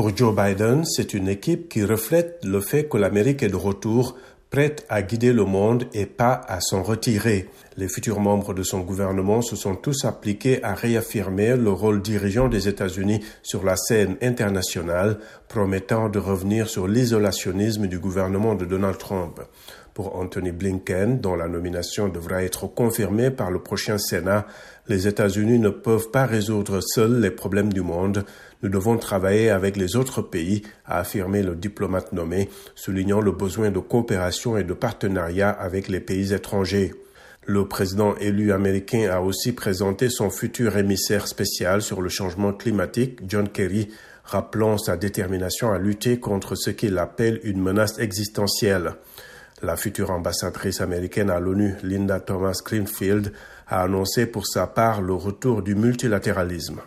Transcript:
Pour Joe Biden, c'est une équipe qui reflète le fait que l'Amérique est de retour, prête à guider le monde et pas à s'en retirer. Les futurs membres de son gouvernement se sont tous appliqués à réaffirmer le rôle dirigeant des États-Unis sur la scène internationale, promettant de revenir sur l'isolationnisme du gouvernement de Donald Trump. Pour Anthony Blinken, dont la nomination devra être confirmée par le prochain Sénat, les États-Unis ne peuvent pas résoudre seuls les problèmes du monde. Nous devons travailler avec les autres pays, a affirmé le diplomate nommé, soulignant le besoin de coopération et de partenariat avec les pays étrangers. Le président élu américain a aussi présenté son futur émissaire spécial sur le changement climatique, John Kerry, rappelant sa détermination à lutter contre ce qu'il appelle une menace existentielle. La future ambassadrice américaine à l'ONU, Linda Thomas Greenfield, a annoncé pour sa part le retour du multilatéralisme.